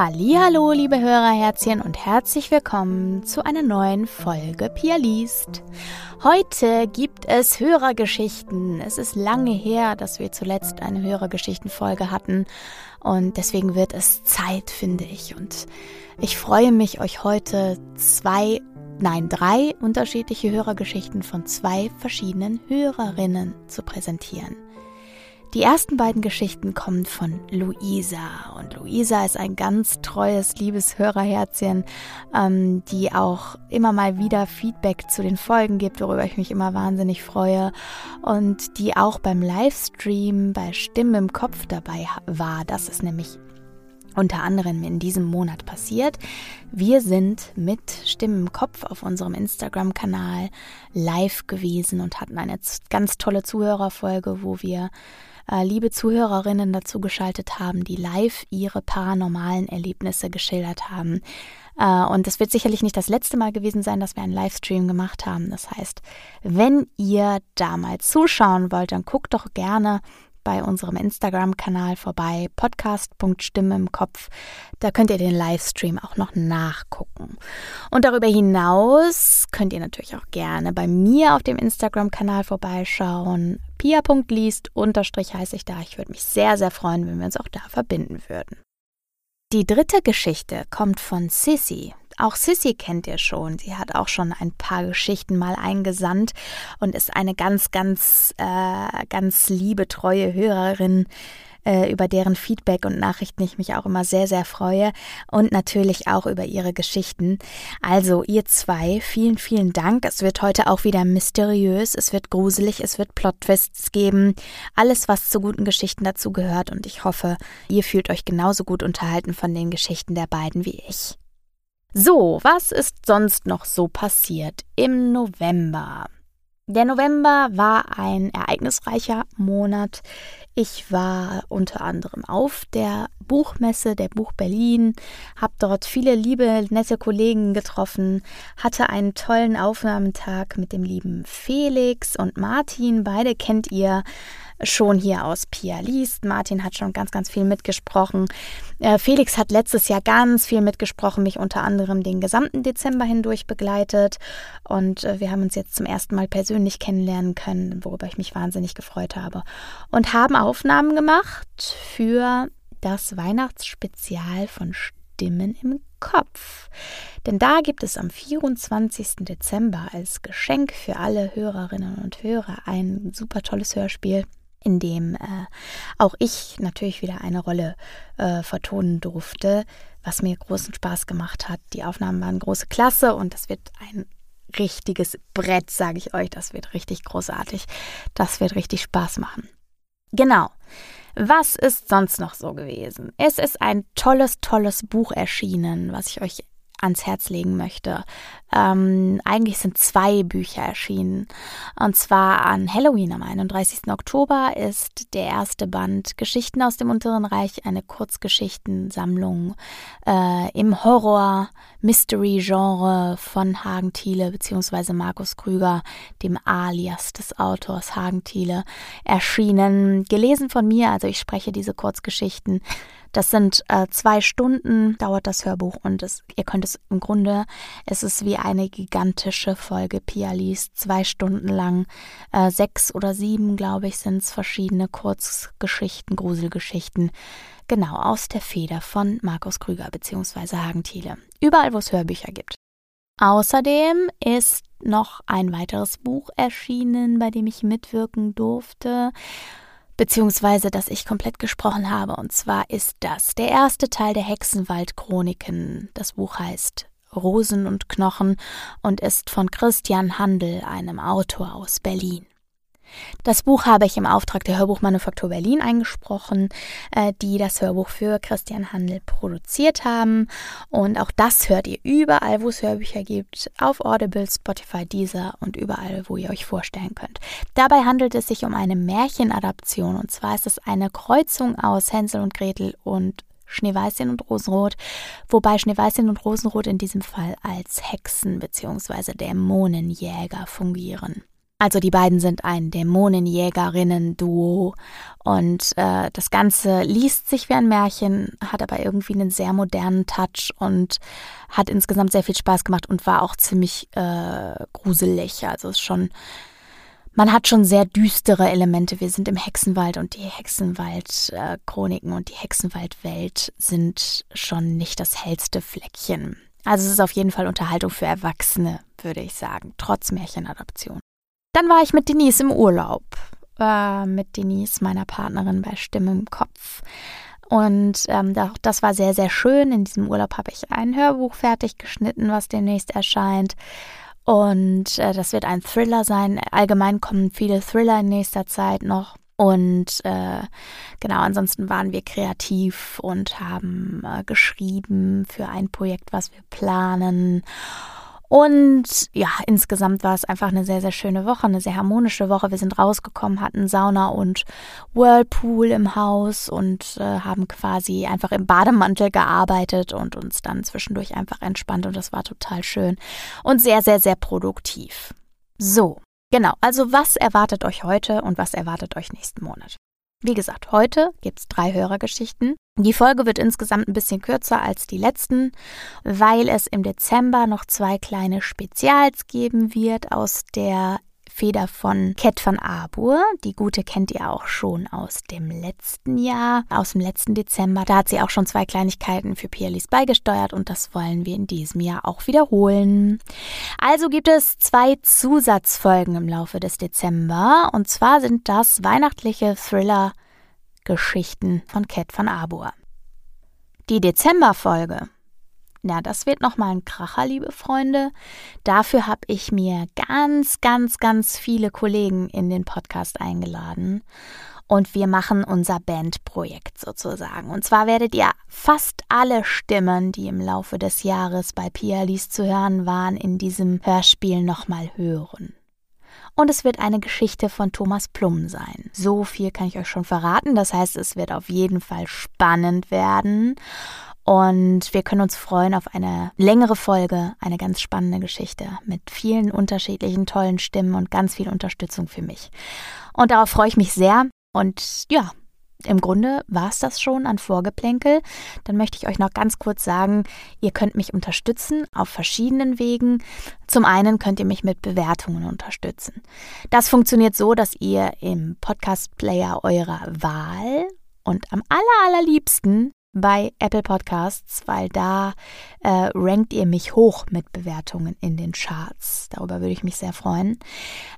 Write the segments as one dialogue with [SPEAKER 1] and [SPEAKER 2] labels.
[SPEAKER 1] Hallo, liebe Hörerherzchen und herzlich willkommen zu einer neuen Folge Pia liest. Heute gibt es Hörergeschichten. Es ist lange her, dass wir zuletzt eine Hörergeschichtenfolge hatten und deswegen wird es Zeit, finde ich. Und ich freue mich, euch heute zwei, nein, drei unterschiedliche Hörergeschichten von zwei verschiedenen Hörerinnen zu präsentieren. Die ersten beiden Geschichten kommen von Luisa. Und Luisa ist ein ganz treues, liebes Hörerherzchen, ähm, die auch immer mal wieder Feedback zu den Folgen gibt, worüber ich mich immer wahnsinnig freue. Und die auch beim Livestream bei Stimmen im Kopf dabei war. Das ist nämlich unter anderem in diesem Monat passiert. Wir sind mit Stimmen im Kopf auf unserem Instagram-Kanal live gewesen und hatten eine ganz tolle Zuhörerfolge, wo wir äh, liebe Zuhörerinnen dazu geschaltet haben, die live ihre paranormalen Erlebnisse geschildert haben. Äh, und es wird sicherlich nicht das letzte Mal gewesen sein, dass wir einen Livestream gemacht haben. Das heißt, wenn ihr da mal zuschauen wollt, dann guckt doch gerne bei unserem Instagram-Kanal vorbei, podcast.stimme im Kopf. Da könnt ihr den Livestream auch noch nachgucken. Und darüber hinaus könnt ihr natürlich auch gerne bei mir auf dem Instagram-Kanal vorbeischauen. pia.liest unterstrich heiße ich da. Ich würde mich sehr, sehr freuen, wenn wir uns auch da verbinden würden. Die dritte Geschichte kommt von Sissy. Auch Sissy kennt ihr schon. Sie hat auch schon ein paar Geschichten mal eingesandt und ist eine ganz, ganz, äh, ganz liebe, treue Hörerin äh, über deren Feedback und Nachrichten ich mich auch immer sehr, sehr freue und natürlich auch über ihre Geschichten. Also ihr zwei, vielen, vielen Dank. Es wird heute auch wieder mysteriös, es wird gruselig, es wird Plot-Twists geben. Alles, was zu guten Geschichten dazu gehört und ich hoffe, ihr fühlt euch genauso gut unterhalten von den Geschichten der beiden wie ich. So, was ist sonst noch so passiert im November? Der November war ein ereignisreicher Monat. Ich war unter anderem auf der Buchmesse der Buch Berlin, habe dort viele liebe, nette Kollegen getroffen, hatte einen tollen Aufnahmetag mit dem lieben Felix und Martin. Beide kennt ihr schon hier aus Pia liest. Martin hat schon ganz, ganz viel mitgesprochen. Äh, Felix hat letztes Jahr ganz viel mitgesprochen, mich unter anderem den gesamten Dezember hindurch begleitet. Und äh, wir haben uns jetzt zum ersten Mal persönlich kennenlernen können, worüber ich mich wahnsinnig gefreut habe. Und haben Aufnahmen gemacht für das Weihnachtsspezial von Stimmen im Kopf. Denn da gibt es am 24. Dezember als Geschenk für alle Hörerinnen und Hörer ein super tolles Hörspiel in dem äh, auch ich natürlich wieder eine Rolle äh, vertonen durfte, was mir großen Spaß gemacht hat. Die Aufnahmen waren große Klasse und das wird ein richtiges Brett, sage ich euch. Das wird richtig großartig. Das wird richtig Spaß machen. Genau. Was ist sonst noch so gewesen? Es ist ein tolles, tolles Buch erschienen, was ich euch ans Herz legen möchte. Ähm, eigentlich sind zwei Bücher erschienen. Und zwar an Halloween am 31. Oktober ist der erste Band Geschichten aus dem Unteren Reich, eine Kurzgeschichtensammlung äh, im Horror-Mystery-Genre von Hagen Thiele bzw. Markus Krüger, dem Alias des Autors Hagen Thiele, erschienen. Gelesen von mir, also ich spreche diese Kurzgeschichten das sind äh, zwei Stunden, dauert das Hörbuch und es, ihr könnt es im Grunde, es ist wie eine gigantische Folge Pia liest, zwei Stunden lang, äh, sechs oder sieben, glaube ich, sind es verschiedene Kurzgeschichten, Gruselgeschichten, genau aus der Feder von Markus Krüger bzw. Hagen Thiele. Überall, wo es Hörbücher gibt. Außerdem ist noch ein weiteres Buch erschienen, bei dem ich mitwirken durfte beziehungsweise dass ich komplett gesprochen habe. Und zwar ist das der erste Teil der Hexenwald-Chroniken. Das Buch heißt Rosen und Knochen und ist von Christian Handel, einem Autor aus Berlin. Das Buch habe ich im Auftrag der Hörbuchmanufaktur Berlin eingesprochen, äh, die das Hörbuch für Christian Handel produziert haben. Und auch das hört ihr überall, wo es Hörbücher gibt, auf Audible, Spotify, Deezer und überall, wo ihr euch vorstellen könnt. Dabei handelt es sich um eine Märchenadaption. Und zwar ist es eine Kreuzung aus Hänsel und Gretel und Schneeweißchen und Rosenrot, wobei Schneeweißchen und Rosenrot in diesem Fall als Hexen bzw. Dämonenjäger fungieren. Also die beiden sind ein Dämonenjägerinnen-Duo und äh, das Ganze liest sich wie ein Märchen, hat aber irgendwie einen sehr modernen Touch und hat insgesamt sehr viel Spaß gemacht und war auch ziemlich äh, gruselig. Also ist schon, man hat schon sehr düstere Elemente. Wir sind im Hexenwald und die Hexenwald-Chroniken und die Hexenwaldwelt sind schon nicht das hellste Fleckchen. Also es ist auf jeden Fall Unterhaltung für Erwachsene, würde ich sagen, trotz Märchenadaption. Dann war ich mit Denise im Urlaub. Äh, mit Denise, meiner Partnerin bei Stimme im Kopf. Und ähm, das war sehr, sehr schön. In diesem Urlaub habe ich ein Hörbuch fertig geschnitten, was demnächst erscheint. Und äh, das wird ein Thriller sein. Allgemein kommen viele Thriller in nächster Zeit noch. Und äh, genau, ansonsten waren wir kreativ und haben äh, geschrieben für ein Projekt, was wir planen. Und ja, insgesamt war es einfach eine sehr, sehr schöne Woche, eine sehr harmonische Woche. Wir sind rausgekommen, hatten Sauna und Whirlpool im Haus und äh, haben quasi einfach im Bademantel gearbeitet und uns dann zwischendurch einfach entspannt und das war total schön und sehr, sehr, sehr produktiv. So, genau. Also was erwartet euch heute und was erwartet euch nächsten Monat? Wie gesagt, heute gibt es drei Hörergeschichten. Die Folge wird insgesamt ein bisschen kürzer als die letzten, weil es im Dezember noch zwei kleine Spezials geben wird aus der Feder von Cat van Arbor. Die gute kennt ihr auch schon aus dem letzten Jahr, aus dem letzten Dezember. Da hat sie auch schon zwei Kleinigkeiten für Pierlis beigesteuert und das wollen wir in diesem Jahr auch wiederholen. Also gibt es zwei Zusatzfolgen im Laufe des Dezember und zwar sind das weihnachtliche Thriller Geschichten von Cat van Arbor. Die Dezemberfolge na, das wird nochmal ein Kracher, liebe Freunde. Dafür habe ich mir ganz, ganz, ganz viele Kollegen in den Podcast eingeladen. Und wir machen unser Bandprojekt sozusagen. Und zwar werdet ihr fast alle Stimmen, die im Laufe des Jahres bei Pia Lies zu hören waren, in diesem Hörspiel nochmal hören. Und es wird eine Geschichte von Thomas Plum sein. So viel kann ich euch schon verraten. Das heißt, es wird auf jeden Fall spannend werden. Und wir können uns freuen auf eine längere Folge, eine ganz spannende Geschichte mit vielen unterschiedlichen tollen Stimmen und ganz viel Unterstützung für mich. Und darauf freue ich mich sehr. Und ja, im Grunde war es das schon an Vorgeplänkel. Dann möchte ich euch noch ganz kurz sagen, ihr könnt mich unterstützen auf verschiedenen Wegen. Zum einen könnt ihr mich mit Bewertungen unterstützen. Das funktioniert so, dass ihr im Podcast-Player eurer Wahl und am aller, allerliebsten bei Apple Podcasts, weil da äh, rankt ihr mich hoch mit Bewertungen in den Charts. Darüber würde ich mich sehr freuen.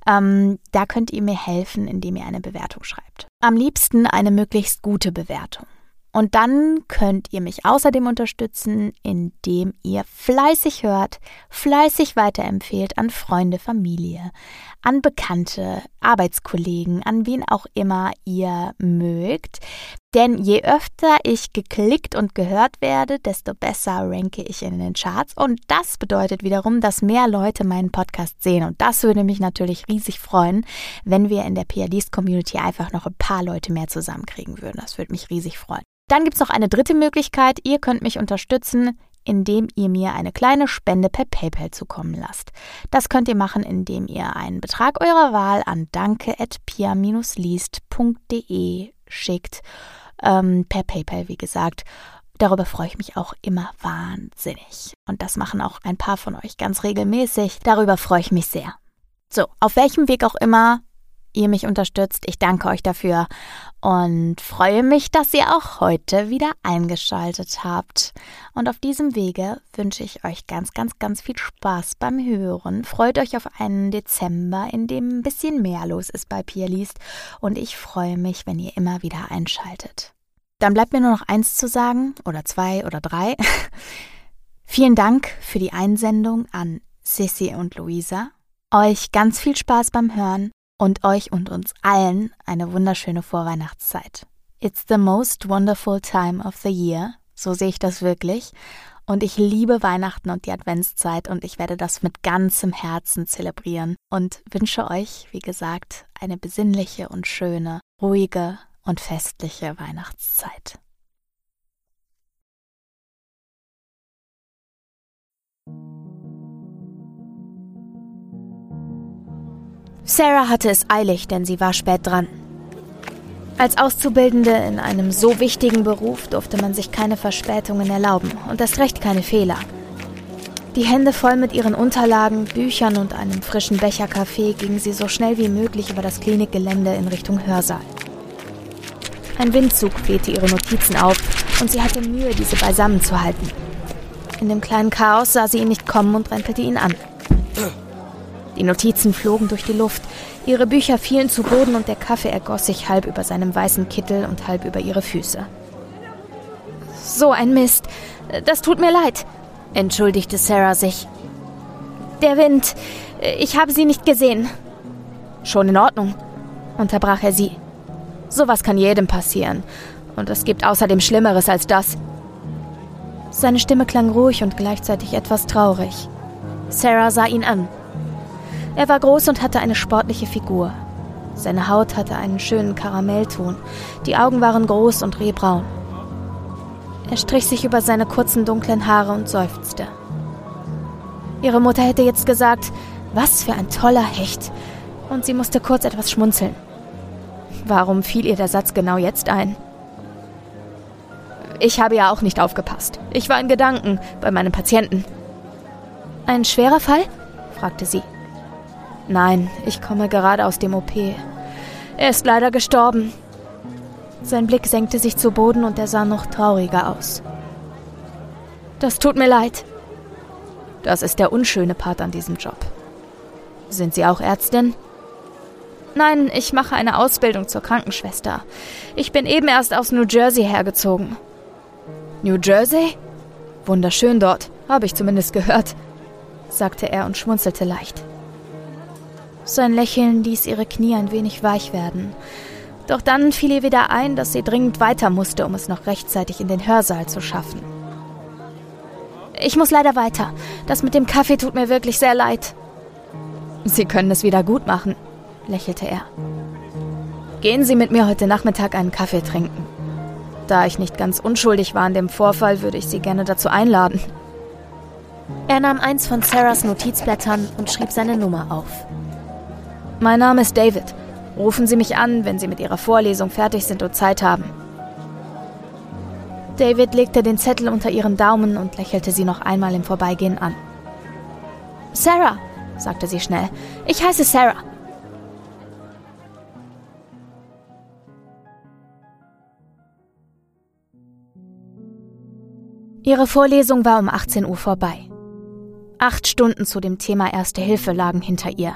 [SPEAKER 1] Ähm, da könnt ihr mir helfen, indem ihr eine Bewertung schreibt. Am liebsten eine möglichst gute Bewertung. Und dann könnt ihr mich außerdem unterstützen, indem ihr fleißig hört, fleißig weiterempfehlt an Freunde, Familie, an Bekannte, Arbeitskollegen, an wen auch immer ihr mögt. Denn je öfter ich geklickt und gehört werde, desto besser ranke ich in den Charts. Und das bedeutet wiederum, dass mehr Leute meinen Podcast sehen. Und das würde mich natürlich riesig freuen, wenn wir in der PRDs-Community einfach noch ein paar Leute mehr zusammenkriegen würden. Das würde mich riesig freuen. Dann gibt es noch eine dritte Möglichkeit. Ihr könnt mich unterstützen, indem ihr mir eine kleine Spende per PayPal zukommen lasst. Das könnt ihr machen, indem ihr einen Betrag eurer Wahl an danke.pia-liest.de schickt. Ähm, per PayPal, wie gesagt. Darüber freue ich mich auch immer wahnsinnig. Und das machen auch ein paar von euch ganz regelmäßig. Darüber freue ich mich sehr. So, auf welchem Weg auch immer, ihr mich unterstützt. Ich danke euch dafür und freue mich, dass ihr auch heute wieder eingeschaltet habt. Und auf diesem Wege wünsche ich euch ganz, ganz, ganz viel Spaß beim Hören. Freut euch auf einen Dezember, in dem ein bisschen mehr los ist bei Pia. Und ich freue mich, wenn ihr immer wieder einschaltet. Dann bleibt mir nur noch eins zu sagen, oder zwei oder drei. Vielen Dank für die Einsendung an Sissy und Luisa. Euch ganz viel Spaß beim Hören und euch und uns allen eine wunderschöne Vorweihnachtszeit. It's the most wonderful time of the year, so sehe ich das wirklich. Und ich liebe Weihnachten und die Adventszeit und ich werde das mit ganzem Herzen zelebrieren und wünsche euch, wie gesagt, eine besinnliche und schöne, ruhige und festliche Weihnachtszeit. Sarah hatte es eilig, denn sie war spät dran. Als Auszubildende in einem so wichtigen Beruf durfte man sich keine Verspätungen erlauben und erst recht keine Fehler. Die Hände voll mit ihren Unterlagen, Büchern und einem frischen Becher Kaffee ging sie so schnell wie möglich über das Klinikgelände in Richtung Hörsaal. Ein Windzug wehte ihre Notizen auf und sie hatte Mühe, diese beisammen zu halten. In dem kleinen Chaos sah sie ihn nicht kommen und rempelte ihn an. Die Notizen flogen durch die Luft, ihre Bücher fielen zu Boden und der Kaffee ergoss sich halb über seinem weißen Kittel und halb über ihre Füße. So ein Mist. Das tut mir leid, entschuldigte Sarah sich. Der Wind. Ich habe sie nicht gesehen. Schon in Ordnung, unterbrach er sie. Sowas kann jedem passieren. Und es gibt außerdem Schlimmeres als das. Seine Stimme klang ruhig und gleichzeitig etwas traurig. Sarah sah ihn an. Er war groß und hatte eine sportliche Figur. Seine Haut hatte einen schönen Karamellton, die Augen waren groß und rehbraun. Er strich sich über seine kurzen dunklen Haare und seufzte. Ihre Mutter hätte jetzt gesagt, was für ein toller Hecht, und sie musste kurz etwas schmunzeln. Warum fiel ihr der Satz genau jetzt ein? Ich habe ja auch nicht aufgepasst. Ich war in Gedanken bei meinem Patienten. Ein schwerer Fall? fragte sie. Nein, ich komme gerade aus dem OP. Er ist leider gestorben. Sein Blick senkte sich zu Boden und er sah noch trauriger aus. Das tut mir leid. Das ist der unschöne Part an diesem Job. Sind Sie auch Ärztin? Nein, ich mache eine Ausbildung zur Krankenschwester. Ich bin eben erst aus New Jersey hergezogen. New Jersey? Wunderschön dort, habe ich zumindest gehört, sagte er und schmunzelte leicht. Sein Lächeln ließ ihre Knie ein wenig weich werden. Doch dann fiel ihr wieder ein, dass sie dringend weiter musste, um es noch rechtzeitig in den Hörsaal zu schaffen. Ich muss leider weiter. Das mit dem Kaffee tut mir wirklich sehr leid. Sie können es wieder gut machen, lächelte er. Gehen Sie mit mir heute Nachmittag einen Kaffee trinken. Da ich nicht ganz unschuldig war an dem Vorfall, würde ich Sie gerne dazu einladen. Er nahm eins von Sarahs Notizblättern und schrieb seine Nummer auf. Mein Name ist David. Rufen Sie mich an, wenn Sie mit Ihrer Vorlesung fertig sind und Zeit haben. David legte den Zettel unter ihren Daumen und lächelte sie noch einmal im Vorbeigehen an. Sarah, sagte sie schnell. Ich heiße Sarah. Ihre Vorlesung war um 18 Uhr vorbei. Acht Stunden zu dem Thema Erste Hilfe lagen hinter ihr.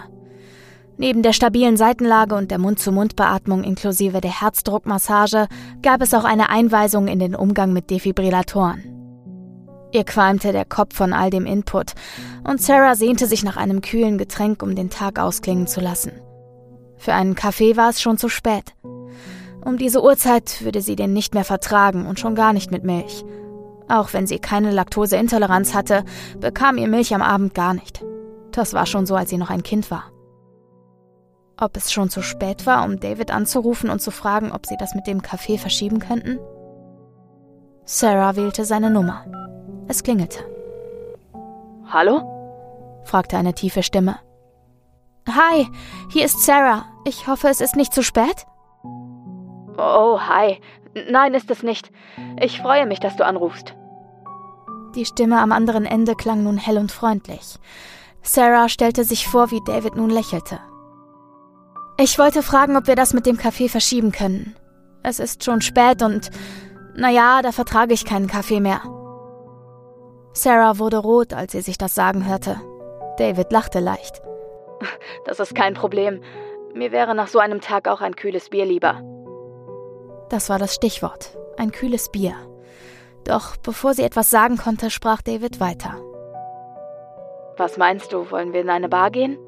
[SPEAKER 1] Neben der stabilen Seitenlage und der Mund-zu-Mund-Beatmung inklusive der Herzdruckmassage gab es auch eine Einweisung in den Umgang mit Defibrillatoren. Ihr qualmte der Kopf von all dem Input und Sarah sehnte sich nach einem kühlen Getränk, um den Tag ausklingen zu lassen. Für einen Kaffee war es schon zu spät. Um diese Uhrzeit würde sie den nicht mehr vertragen und schon gar nicht mit Milch. Auch wenn sie keine Laktoseintoleranz hatte, bekam ihr Milch am Abend gar nicht. Das war schon so, als sie noch ein Kind war. Ob es schon zu spät war, um David anzurufen und zu fragen, ob sie das mit dem Kaffee verschieben könnten? Sarah wählte seine Nummer. Es klingelte. Hallo? fragte eine tiefe Stimme. Hi, hier ist Sarah. Ich hoffe, es ist nicht zu spät? Oh, hi. Nein, ist es nicht. Ich freue mich, dass du anrufst. Die Stimme am anderen Ende klang nun hell und freundlich. Sarah stellte sich vor, wie David nun lächelte. Ich wollte fragen, ob wir das mit dem Kaffee verschieben können. Es ist schon spät und, naja, da vertrage ich keinen Kaffee mehr. Sarah wurde rot, als sie sich das sagen hörte. David lachte leicht. Das ist kein Problem. Mir wäre nach so einem Tag auch ein kühles Bier lieber. Das war das Stichwort. Ein kühles Bier. Doch bevor sie etwas sagen konnte, sprach David weiter. Was meinst du, wollen wir in eine Bar gehen?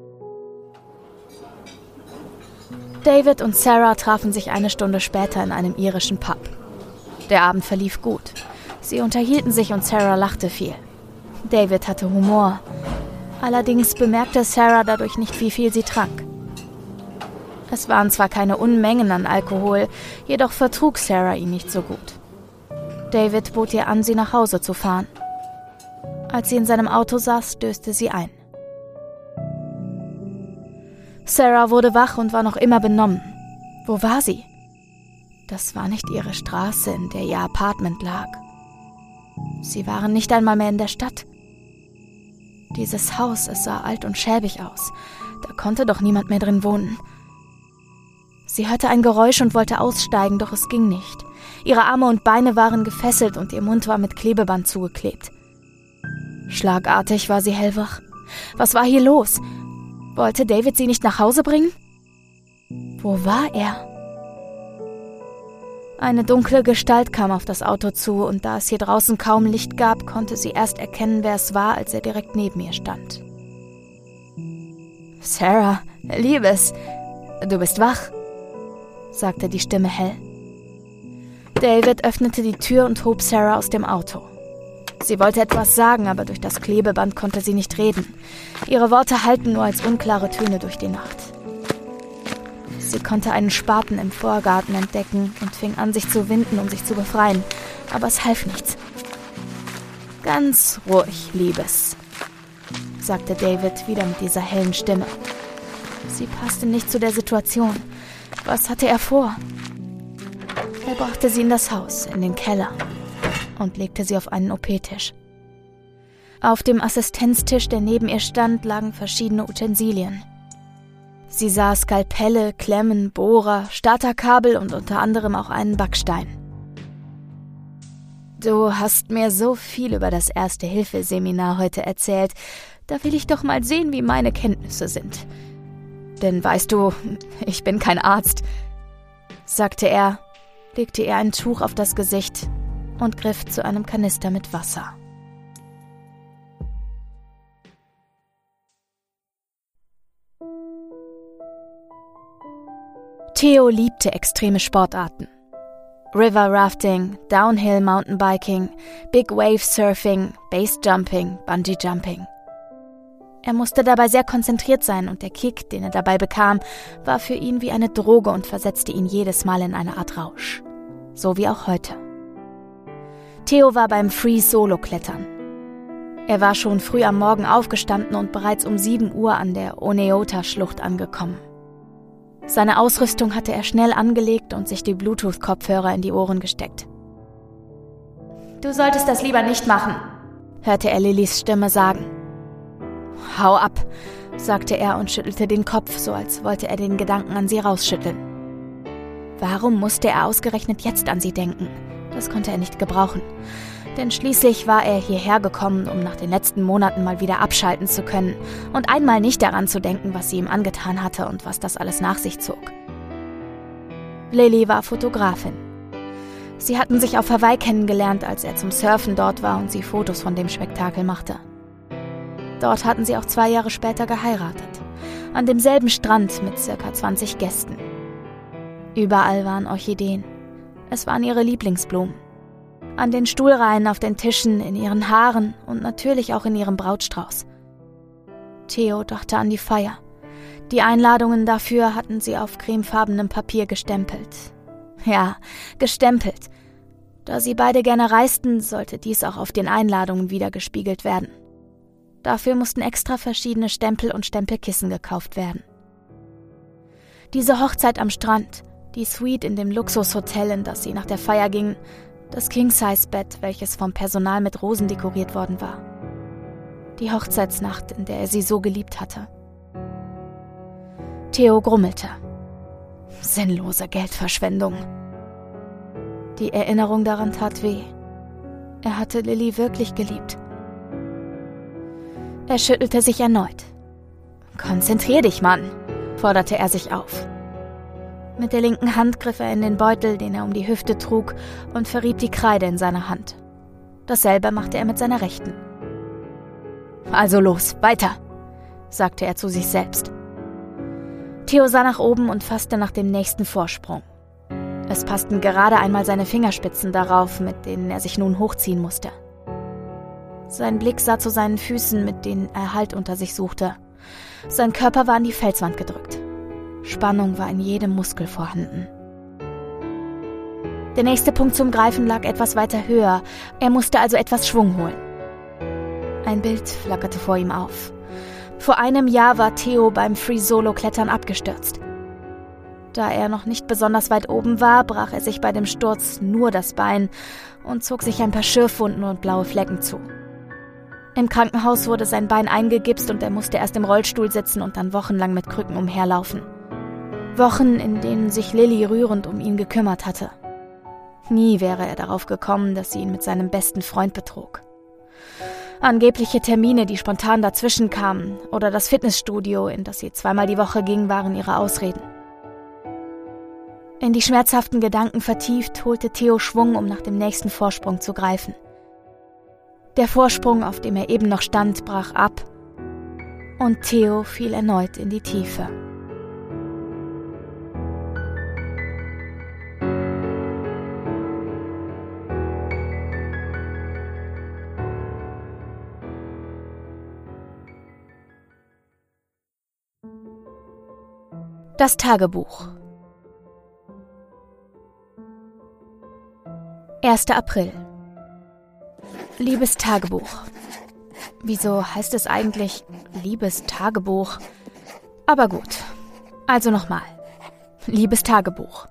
[SPEAKER 1] David und Sarah trafen sich eine Stunde später in einem irischen Pub. Der Abend verlief gut. Sie unterhielten sich und Sarah lachte viel. David hatte Humor. Allerdings bemerkte Sarah dadurch nicht, wie viel sie trank. Es waren zwar keine Unmengen an Alkohol, jedoch vertrug Sarah ihn nicht so gut. David bot ihr an, sie nach Hause zu fahren. Als sie in seinem Auto saß, döste sie ein. Sarah wurde wach und war noch immer benommen. Wo war sie? Das war nicht ihre Straße, in der ihr Apartment lag. Sie waren nicht einmal mehr in der Stadt. Dieses Haus, es sah alt und schäbig aus. Da konnte doch niemand mehr drin wohnen. Sie hörte ein Geräusch und wollte aussteigen, doch es ging nicht. Ihre Arme und Beine waren gefesselt und ihr Mund war mit Klebeband zugeklebt. Schlagartig war sie hellwach. Was war hier los? Wollte David sie nicht nach Hause bringen? Wo war er? Eine dunkle Gestalt kam auf das Auto zu, und da es hier draußen kaum Licht gab, konnte sie erst erkennen, wer es war, als er direkt neben ihr stand. Sarah, Liebes, du bist wach, sagte die Stimme hell. David öffnete die Tür und hob Sarah aus dem Auto. Sie wollte etwas sagen, aber durch das Klebeband konnte sie nicht reden. Ihre Worte hallten nur als unklare Töne durch die Nacht. Sie konnte einen Spaten im Vorgarten entdecken und fing an, sich zu winden, um sich zu befreien. Aber es half nichts. Ganz ruhig, Liebes, sagte David wieder mit dieser hellen Stimme. Sie passte nicht zu der Situation. Was hatte er vor? Er brachte sie in das Haus, in den Keller und legte sie auf einen OP-Tisch. Auf dem Assistenztisch, der neben ihr stand, lagen verschiedene Utensilien. Sie sah Skalpelle, Klemmen, Bohrer, Starterkabel und unter anderem auch einen Backstein. Du hast mir so viel über das Erste-Hilfe-Seminar heute erzählt. Da will ich doch mal sehen, wie meine Kenntnisse sind. Denn weißt du, ich bin kein Arzt, sagte er legte ihr ein Tuch auf das Gesicht und griff zu einem Kanister mit Wasser. Theo liebte extreme Sportarten. River Rafting, Downhill Mountainbiking, Big Wave Surfing, Base Jumping, Bungee Jumping. Er musste dabei sehr konzentriert sein und der Kick, den er dabei bekam, war für ihn wie eine Droge und versetzte ihn jedes Mal in eine Art Rausch so wie auch heute. Theo war beim Free Solo Klettern. Er war schon früh am Morgen aufgestanden und bereits um 7 Uhr an der Oneota-Schlucht angekommen. Seine Ausrüstung hatte er schnell angelegt und sich die Bluetooth-Kopfhörer in die Ohren gesteckt. Du solltest das lieber nicht machen, hörte er Lillys Stimme sagen. Hau ab, sagte er und schüttelte den Kopf, so als wollte er den Gedanken an sie rausschütteln. Warum musste er ausgerechnet jetzt an sie denken? Das konnte er nicht gebrauchen. Denn schließlich war er hierher gekommen, um nach den letzten Monaten mal wieder abschalten zu können und einmal nicht daran zu denken, was sie ihm angetan hatte und was das alles nach sich zog. Lily war Fotografin. Sie hatten sich auf Hawaii kennengelernt, als er zum Surfen dort war und sie Fotos von dem Spektakel machte. Dort hatten sie auch zwei Jahre später geheiratet. An demselben Strand mit circa 20 Gästen. Überall waren Orchideen. Es waren ihre Lieblingsblumen. An den Stuhlreihen, auf den Tischen, in ihren Haaren und natürlich auch in ihrem Brautstrauß. Theo dachte an die Feier. Die Einladungen dafür hatten sie auf cremefarbenem Papier gestempelt. Ja, gestempelt. Da sie beide gerne reisten, sollte dies auch auf den Einladungen wiedergespiegelt werden. Dafür mussten extra verschiedene Stempel und Stempelkissen gekauft werden. Diese Hochzeit am Strand, die Suite in dem Luxushotel, in das sie nach der Feier ging, das King-Size-Bett, welches vom Personal mit Rosen dekoriert worden war. Die Hochzeitsnacht, in der er sie so geliebt hatte. Theo grummelte. Sinnlose Geldverschwendung. Die Erinnerung daran tat weh. Er hatte Lilly wirklich geliebt. Er schüttelte sich erneut. Konzentrier dich, Mann, forderte er sich auf. Mit der linken Hand griff er in den Beutel, den er um die Hüfte trug, und verrieb die Kreide in seiner Hand. Dasselbe machte er mit seiner rechten. Also los, weiter, sagte er zu sich selbst. Theo sah nach oben und fasste nach dem nächsten Vorsprung. Es passten gerade einmal seine Fingerspitzen darauf, mit denen er sich nun hochziehen musste. Sein Blick sah zu seinen Füßen, mit denen er Halt unter sich suchte. Sein Körper war an die Felswand gedrückt. Spannung war in jedem Muskel vorhanden. Der nächste Punkt zum Greifen lag etwas weiter höher, er musste also etwas Schwung holen. Ein Bild flackerte vor ihm auf. Vor einem Jahr war Theo beim Free-Solo-Klettern abgestürzt. Da er noch nicht besonders weit oben war, brach er sich bei dem Sturz nur das Bein und zog sich ein paar Schürfwunden und blaue Flecken zu. Im Krankenhaus wurde sein Bein eingegipst und er musste erst im Rollstuhl sitzen und dann wochenlang mit Krücken umherlaufen. Wochen, in denen sich Lilly rührend um ihn gekümmert hatte. Nie wäre er darauf gekommen, dass sie ihn mit seinem besten Freund betrog. Angebliche Termine, die spontan dazwischen kamen, oder das Fitnessstudio, in das sie zweimal die Woche ging, waren ihre Ausreden. In die schmerzhaften Gedanken vertieft, holte Theo Schwung, um nach dem nächsten Vorsprung zu greifen. Der Vorsprung, auf dem er eben noch stand, brach ab und Theo fiel erneut in die Tiefe. Das Tagebuch 1. April Liebes Tagebuch Wieso heißt es eigentlich Liebes Tagebuch? Aber gut. Also nochmal. Liebes Tagebuch.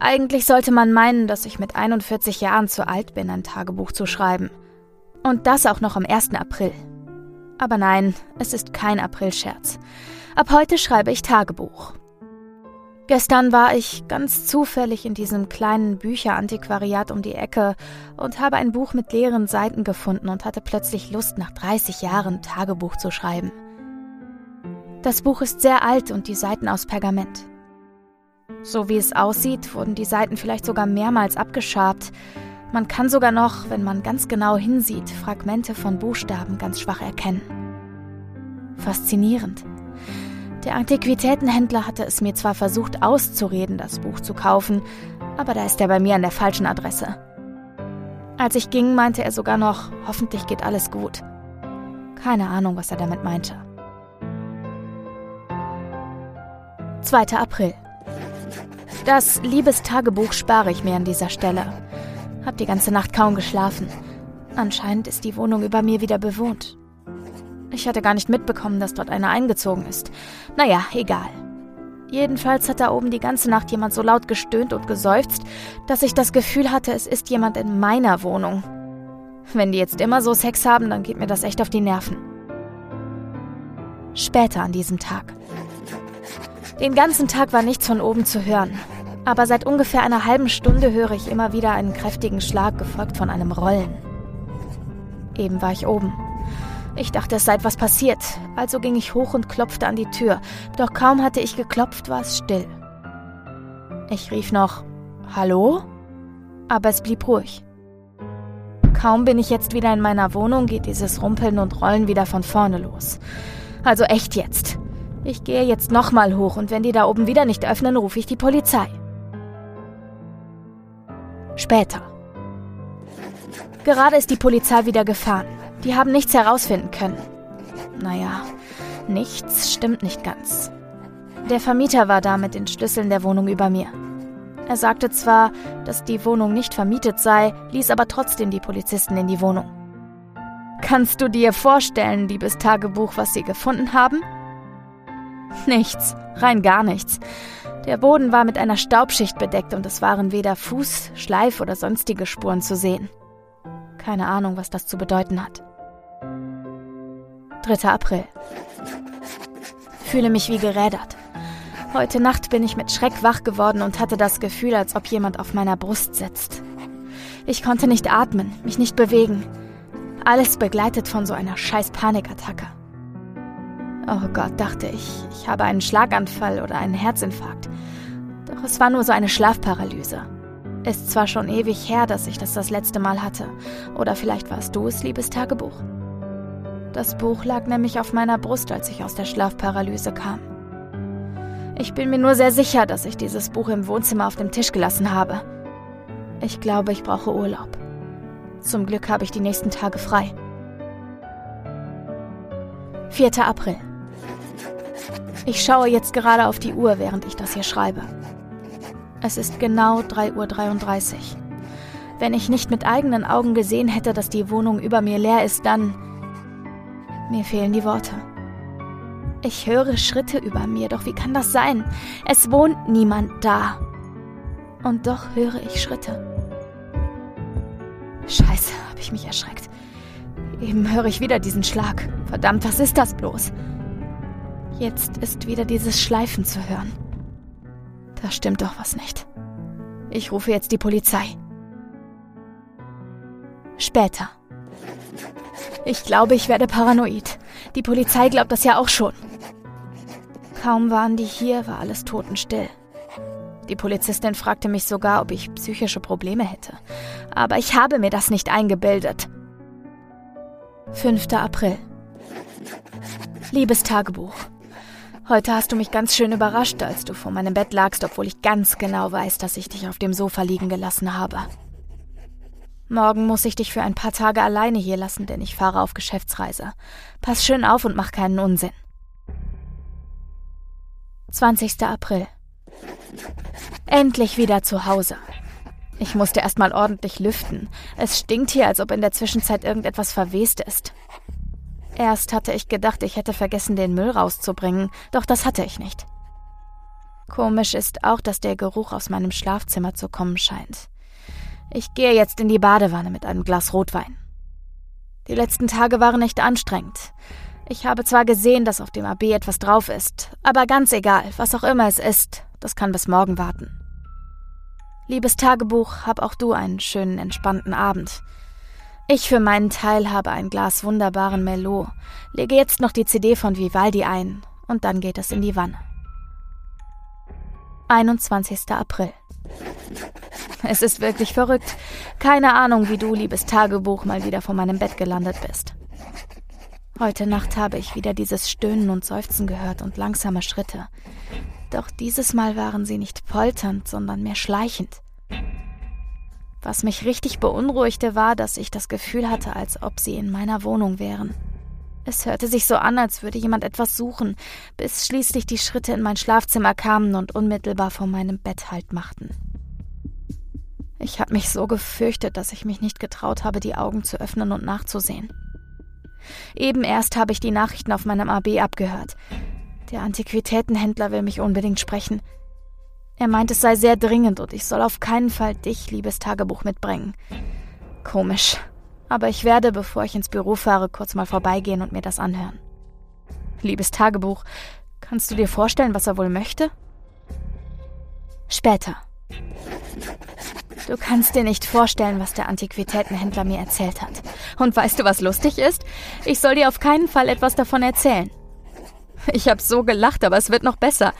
[SPEAKER 1] Eigentlich sollte man meinen, dass ich mit 41 Jahren zu alt bin, ein Tagebuch zu schreiben. Und das auch noch am 1. April. Aber nein, es ist kein Aprilscherz. Ab heute schreibe ich Tagebuch. Gestern war ich ganz zufällig in diesem kleinen Bücherantiquariat um die Ecke und habe ein Buch mit leeren Seiten gefunden und hatte plötzlich Lust, nach 30 Jahren Tagebuch zu schreiben. Das Buch ist sehr alt und die Seiten aus Pergament. So wie es aussieht, wurden die Seiten vielleicht sogar mehrmals abgeschabt. Man kann sogar noch, wenn man ganz genau hinsieht, Fragmente von Buchstaben ganz schwach erkennen. Faszinierend. Der Antiquitätenhändler hatte es mir zwar versucht auszureden, das Buch zu kaufen, aber da ist er bei mir an der falschen Adresse. Als ich ging, meinte er sogar noch, hoffentlich geht alles gut. Keine Ahnung, was er damit meinte. 2. April. Das Liebestagebuch spare ich mir an dieser Stelle. Hab die ganze Nacht kaum geschlafen. Anscheinend ist die Wohnung über mir wieder bewohnt. Ich hatte gar nicht mitbekommen, dass dort einer eingezogen ist. Naja, egal. Jedenfalls hat da oben die ganze Nacht jemand so laut gestöhnt und geseufzt, dass ich das Gefühl hatte, es ist jemand in meiner Wohnung. Wenn die jetzt immer so Sex haben, dann geht mir das echt auf die Nerven. Später an diesem Tag. Den ganzen Tag war nichts von oben zu hören. Aber seit ungefähr einer halben Stunde höre ich immer wieder einen kräftigen Schlag, gefolgt von einem Rollen. Eben war ich oben. Ich dachte, es sei etwas passiert, also ging ich hoch und klopfte an die Tür, doch kaum hatte ich geklopft, war es still. Ich rief noch Hallo? Aber es blieb ruhig. Kaum bin ich jetzt wieder in meiner Wohnung, geht dieses Rumpeln und Rollen wieder von vorne los. Also echt jetzt. Ich gehe jetzt nochmal hoch und wenn die da oben wieder nicht öffnen, rufe ich die Polizei. Später. Gerade ist die Polizei wieder gefahren. Die haben nichts herausfinden können. Naja, nichts stimmt nicht ganz. Der Vermieter war da mit den Schlüsseln der Wohnung über mir. Er sagte zwar, dass die Wohnung nicht vermietet sei, ließ aber trotzdem die Polizisten in die Wohnung. Kannst du dir vorstellen, liebes Tagebuch, was sie gefunden haben? Nichts, rein gar nichts. Der Boden war mit einer Staubschicht bedeckt und es waren weder Fuß, Schleif oder sonstige Spuren zu sehen. Keine Ahnung, was das zu bedeuten hat. 3. April. Fühle mich wie gerädert. Heute Nacht bin ich mit Schreck wach geworden und hatte das Gefühl, als ob jemand auf meiner Brust sitzt. Ich konnte nicht atmen, mich nicht bewegen. Alles begleitet von so einer scheiß Panikattacke. Oh Gott, dachte ich, ich habe einen Schlaganfall oder einen Herzinfarkt. Doch es war nur so eine Schlafparalyse. Ist zwar schon ewig her, dass ich das das letzte Mal hatte. Oder vielleicht warst du es, liebes Tagebuch. Das Buch lag nämlich auf meiner Brust, als ich aus der Schlafparalyse kam. Ich bin mir nur sehr sicher, dass ich dieses Buch im Wohnzimmer auf dem Tisch gelassen habe. Ich glaube, ich brauche Urlaub. Zum Glück habe ich die nächsten Tage frei. 4. April. Ich schaue jetzt gerade auf die Uhr, während ich das hier schreibe. Es ist genau 3.33 Uhr. Wenn ich nicht mit eigenen Augen gesehen hätte, dass die Wohnung über mir leer ist, dann mir fehlen die Worte. Ich höre Schritte über mir, doch wie kann das sein? Es wohnt niemand da. Und doch höre ich Schritte. Scheiße, habe ich mich erschreckt. Eben höre ich wieder diesen Schlag. Verdammt, was ist das bloß? Jetzt ist wieder dieses Schleifen zu hören. Da stimmt doch was nicht. Ich rufe jetzt die Polizei. Später. Ich glaube, ich werde paranoid. Die Polizei glaubt das ja auch schon. Kaum waren die hier, war alles totenstill. Die Polizistin fragte mich sogar, ob ich psychische Probleme hätte. Aber ich habe mir das nicht eingebildet. 5. April. Liebes Tagebuch. Heute hast du mich ganz schön überrascht, als du vor meinem Bett lagst, obwohl ich ganz genau weiß, dass ich dich auf dem Sofa liegen gelassen habe. Morgen muss ich dich für ein paar Tage alleine hier lassen, denn ich fahre auf Geschäftsreise. Pass schön auf und mach keinen Unsinn. 20. April. Endlich wieder zu Hause. Ich musste erstmal ordentlich lüften. Es stinkt hier, als ob in der Zwischenzeit irgendetwas verwest ist. Erst hatte ich gedacht, ich hätte vergessen, den Müll rauszubringen, doch das hatte ich nicht. Komisch ist auch, dass der Geruch aus meinem Schlafzimmer zu kommen scheint. Ich gehe jetzt in die Badewanne mit einem Glas Rotwein. Die letzten Tage waren echt anstrengend. Ich habe zwar gesehen, dass auf dem AB etwas drauf ist, aber ganz egal, was auch immer es ist, das kann bis morgen warten. Liebes Tagebuch, hab auch du einen schönen, entspannten Abend. Ich für meinen Teil habe ein Glas wunderbaren Merlot, lege jetzt noch die CD von Vivaldi ein und dann geht es in die Wanne. 21. April. Es ist wirklich verrückt. Keine Ahnung, wie du, liebes Tagebuch, mal wieder vor meinem Bett gelandet bist. Heute Nacht habe ich wieder dieses Stöhnen und Seufzen gehört und langsame Schritte. Doch dieses Mal waren sie nicht polternd, sondern mehr schleichend. Was mich richtig beunruhigte, war, dass ich das Gefühl hatte, als ob sie in meiner Wohnung wären. Es hörte sich so an, als würde jemand etwas suchen, bis schließlich die Schritte in mein Schlafzimmer kamen und unmittelbar vor meinem Bett Halt machten. Ich habe mich so gefürchtet, dass ich mich nicht getraut habe, die Augen zu öffnen und nachzusehen. Eben erst habe ich die Nachrichten auf meinem AB abgehört. Der Antiquitätenhändler will mich unbedingt sprechen. Er meint, es sei sehr dringend und ich soll auf keinen Fall dich, liebes Tagebuch, mitbringen. Komisch. Aber ich werde, bevor ich ins Büro fahre, kurz mal vorbeigehen und mir das anhören. Liebes Tagebuch, kannst du dir vorstellen, was er wohl möchte? Später. Du kannst dir nicht vorstellen, was der Antiquitätenhändler mir erzählt hat. Und weißt du, was lustig ist? Ich soll dir auf keinen Fall etwas davon erzählen. Ich hab so gelacht, aber es wird noch besser.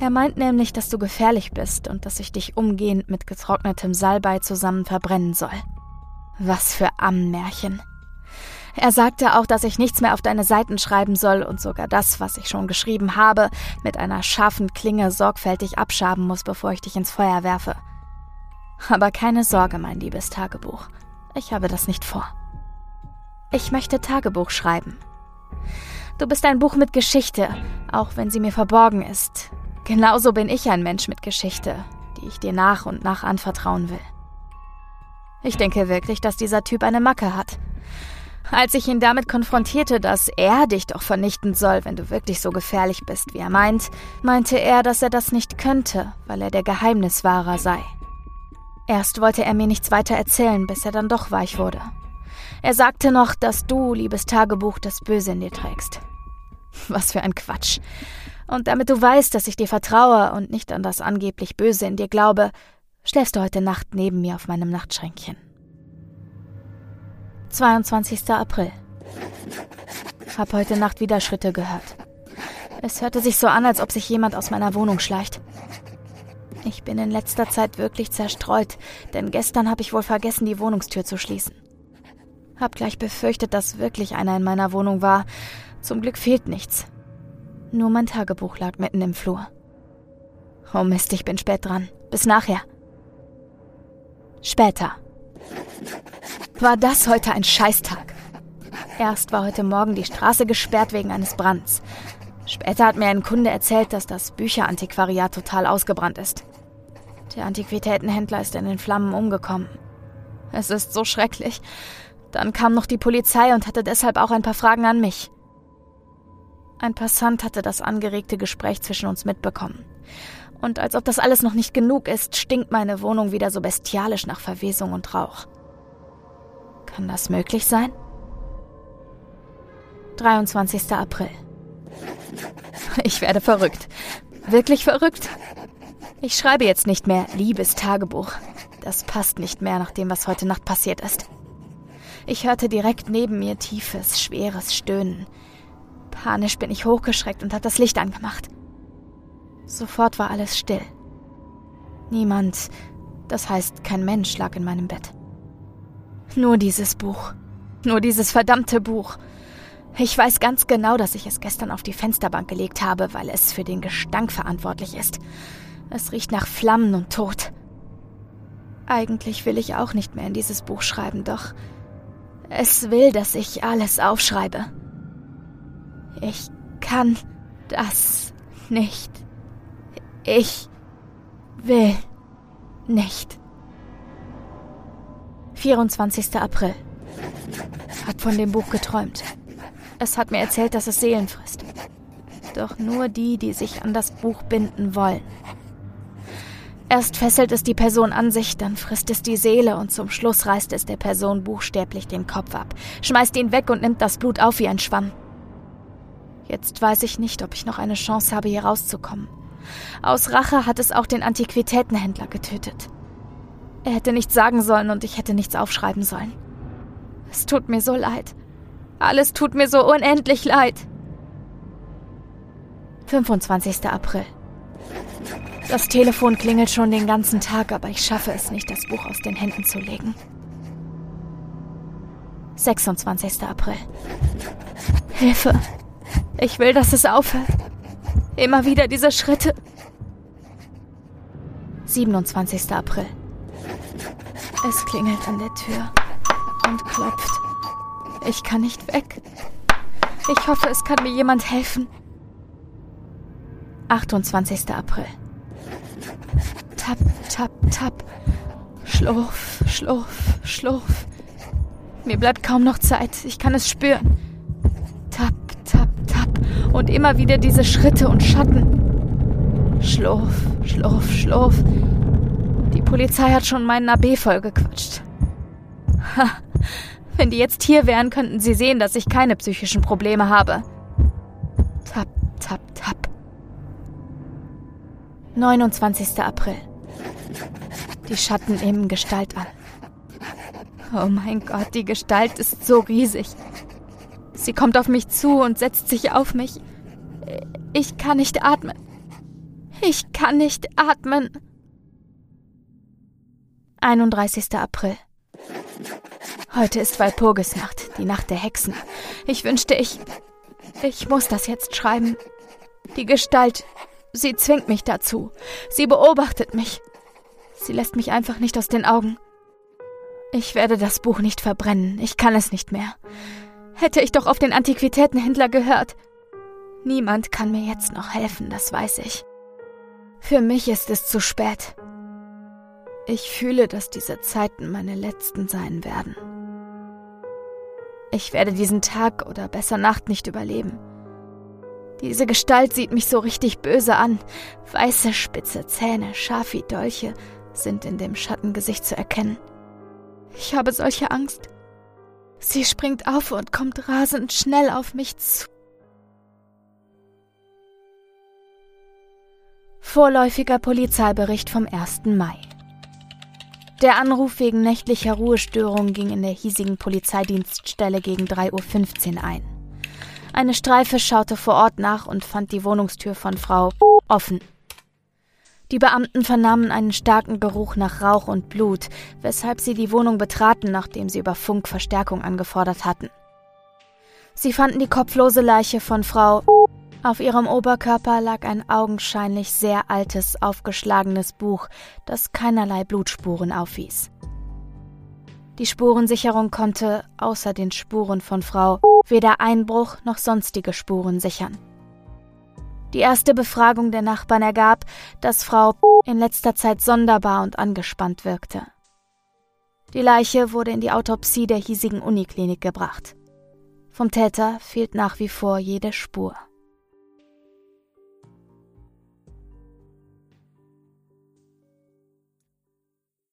[SPEAKER 1] Er meint nämlich, dass du gefährlich bist und dass ich dich umgehend mit getrocknetem Salbei zusammen verbrennen soll. Was für Ammenmärchen. Er sagte auch, dass ich nichts mehr auf deine Seiten schreiben soll und sogar das, was ich schon geschrieben habe, mit einer scharfen Klinge sorgfältig abschaben muss, bevor ich dich ins Feuer werfe. Aber keine Sorge, mein liebes Tagebuch. Ich habe das nicht vor. Ich möchte Tagebuch schreiben. Du bist ein Buch mit Geschichte, auch wenn sie mir verborgen ist, Genauso bin ich ein Mensch mit Geschichte, die ich dir nach und nach anvertrauen will. Ich denke wirklich, dass dieser Typ eine Macke hat. Als ich ihn damit konfrontierte, dass er dich doch vernichten soll, wenn du wirklich so gefährlich bist, wie er meint, meinte er, dass er das nicht könnte, weil er der Geheimniswahrer sei. Erst wollte er mir nichts weiter erzählen, bis er dann doch weich wurde. Er sagte noch, dass du, liebes Tagebuch, das Böse in dir trägst. Was für ein Quatsch. Und damit du weißt, dass ich dir vertraue und nicht an das angeblich Böse in dir glaube, schläfst du heute Nacht neben mir auf meinem Nachtschränkchen. 22. April. Hab heute Nacht wieder Schritte gehört. Es hörte sich so an, als ob sich jemand aus meiner Wohnung schleicht. Ich bin in letzter Zeit wirklich zerstreut, denn gestern habe ich wohl vergessen, die Wohnungstür zu schließen. Hab gleich befürchtet, dass wirklich einer in meiner Wohnung war. Zum Glück fehlt nichts. Nur mein Tagebuch lag mitten im Flur. Oh Mist, ich bin spät dran. Bis nachher. Später. War das heute ein Scheißtag? Erst war heute Morgen die Straße gesperrt wegen eines Brands. Später hat mir ein Kunde erzählt, dass das Bücherantiquariat total ausgebrannt ist. Der Antiquitätenhändler ist in den Flammen umgekommen. Es ist so schrecklich. Dann kam noch die Polizei und hatte deshalb auch ein paar Fragen an mich. Ein Passant hatte das angeregte Gespräch zwischen uns mitbekommen. Und als ob das alles noch nicht genug ist, stinkt meine Wohnung wieder so bestialisch nach Verwesung und Rauch. Kann das möglich sein? 23. April. Ich werde verrückt. Wirklich verrückt? Ich schreibe jetzt nicht mehr Liebestagebuch. Das passt nicht mehr nach dem, was heute Nacht passiert ist. Ich hörte direkt neben mir tiefes, schweres Stöhnen. Panisch bin ich hochgeschreckt und habe das Licht angemacht. Sofort war alles still. Niemand, das heißt kein Mensch, lag in meinem Bett. Nur dieses Buch. Nur dieses verdammte Buch. Ich weiß ganz genau, dass ich es gestern auf die Fensterbank gelegt habe, weil es für den Gestank verantwortlich ist. Es riecht nach Flammen und Tod. Eigentlich will ich auch nicht mehr in dieses Buch schreiben, doch es will, dass ich alles aufschreibe. Ich kann das nicht. Ich will nicht. 24. April. Hat von dem Buch geträumt. Es hat mir erzählt, dass es Seelen frisst. Doch nur die, die sich an das Buch binden wollen. Erst fesselt es die Person an sich, dann frisst es die Seele und zum Schluss reißt es der Person buchstäblich den Kopf ab, schmeißt ihn weg und nimmt das Blut auf wie ein Schwamm. Jetzt weiß ich nicht, ob ich noch eine Chance habe, hier rauszukommen. Aus Rache hat es auch den Antiquitätenhändler getötet. Er hätte nichts sagen sollen und ich hätte nichts aufschreiben sollen. Es tut mir so leid. Alles tut mir so unendlich leid. 25. April. Das Telefon klingelt schon den ganzen Tag, aber ich schaffe es nicht, das Buch aus den Händen zu legen. 26. April. Hilfe. Ich will, dass es aufhört. Immer wieder diese Schritte. 27. April. Es klingelt an der Tür und klopft. Ich kann nicht weg. Ich hoffe, es kann mir jemand helfen. 28. April. Tap, tap, tap. Schlurf, schlurf, schlurf. Mir bleibt kaum noch Zeit. Ich kann es spüren. Tap, tap, tap. Und immer wieder diese Schritte und Schatten. Schlurf, schlurf, schlurf. Die Polizei hat schon meinen AB vollgequatscht. Ha. Wenn die jetzt hier wären, könnten sie sehen, dass ich keine psychischen Probleme habe. Tap, tap, tap. 29. April. Die Schatten nehmen Gestalt an. Oh mein Gott, die Gestalt ist so riesig. Sie kommt auf mich zu und setzt sich auf mich. Ich kann nicht atmen. Ich kann nicht atmen. 31. April. Heute ist Walpurgisnacht, die Nacht der Hexen. Ich wünschte, ich. Ich muss das jetzt schreiben. Die Gestalt. Sie zwingt mich dazu. Sie beobachtet mich. Sie lässt mich einfach nicht aus den Augen. Ich werde das Buch nicht verbrennen. Ich kann es nicht mehr. Hätte ich doch auf den Antiquitätenhändler gehört. Niemand kann mir jetzt noch helfen, das weiß ich. Für mich ist es zu spät. Ich fühle, dass diese Zeiten meine letzten sein werden. Ich werde diesen Tag oder besser Nacht nicht überleben. Diese Gestalt sieht mich so richtig böse an. Weiße, spitze Zähne, scharf wie Dolche, sind in dem Schattengesicht zu erkennen. Ich habe solche Angst. Sie springt auf und kommt rasend schnell auf mich zu. Vorläufiger Polizeibericht vom 1. Mai. Der Anruf wegen nächtlicher Ruhestörung ging in der hiesigen Polizeidienststelle gegen 3.15 Uhr ein. Eine Streife schaute vor Ort nach und fand die Wohnungstür von Frau offen. Die Beamten vernahmen einen starken Geruch nach Rauch und Blut, weshalb sie die Wohnung betraten, nachdem sie über Funk Verstärkung angefordert hatten. Sie fanden die kopflose Leiche von Frau. Auf ihrem Oberkörper lag ein augenscheinlich sehr altes, aufgeschlagenes Buch, das keinerlei Blutspuren aufwies. Die Spurensicherung konnte, außer den Spuren von Frau, weder Einbruch noch sonstige Spuren sichern. Die erste Befragung der Nachbarn ergab, dass Frau in letzter Zeit sonderbar und angespannt wirkte. Die Leiche wurde in die Autopsie der hiesigen Uniklinik gebracht. Vom Täter fehlt nach wie vor jede Spur.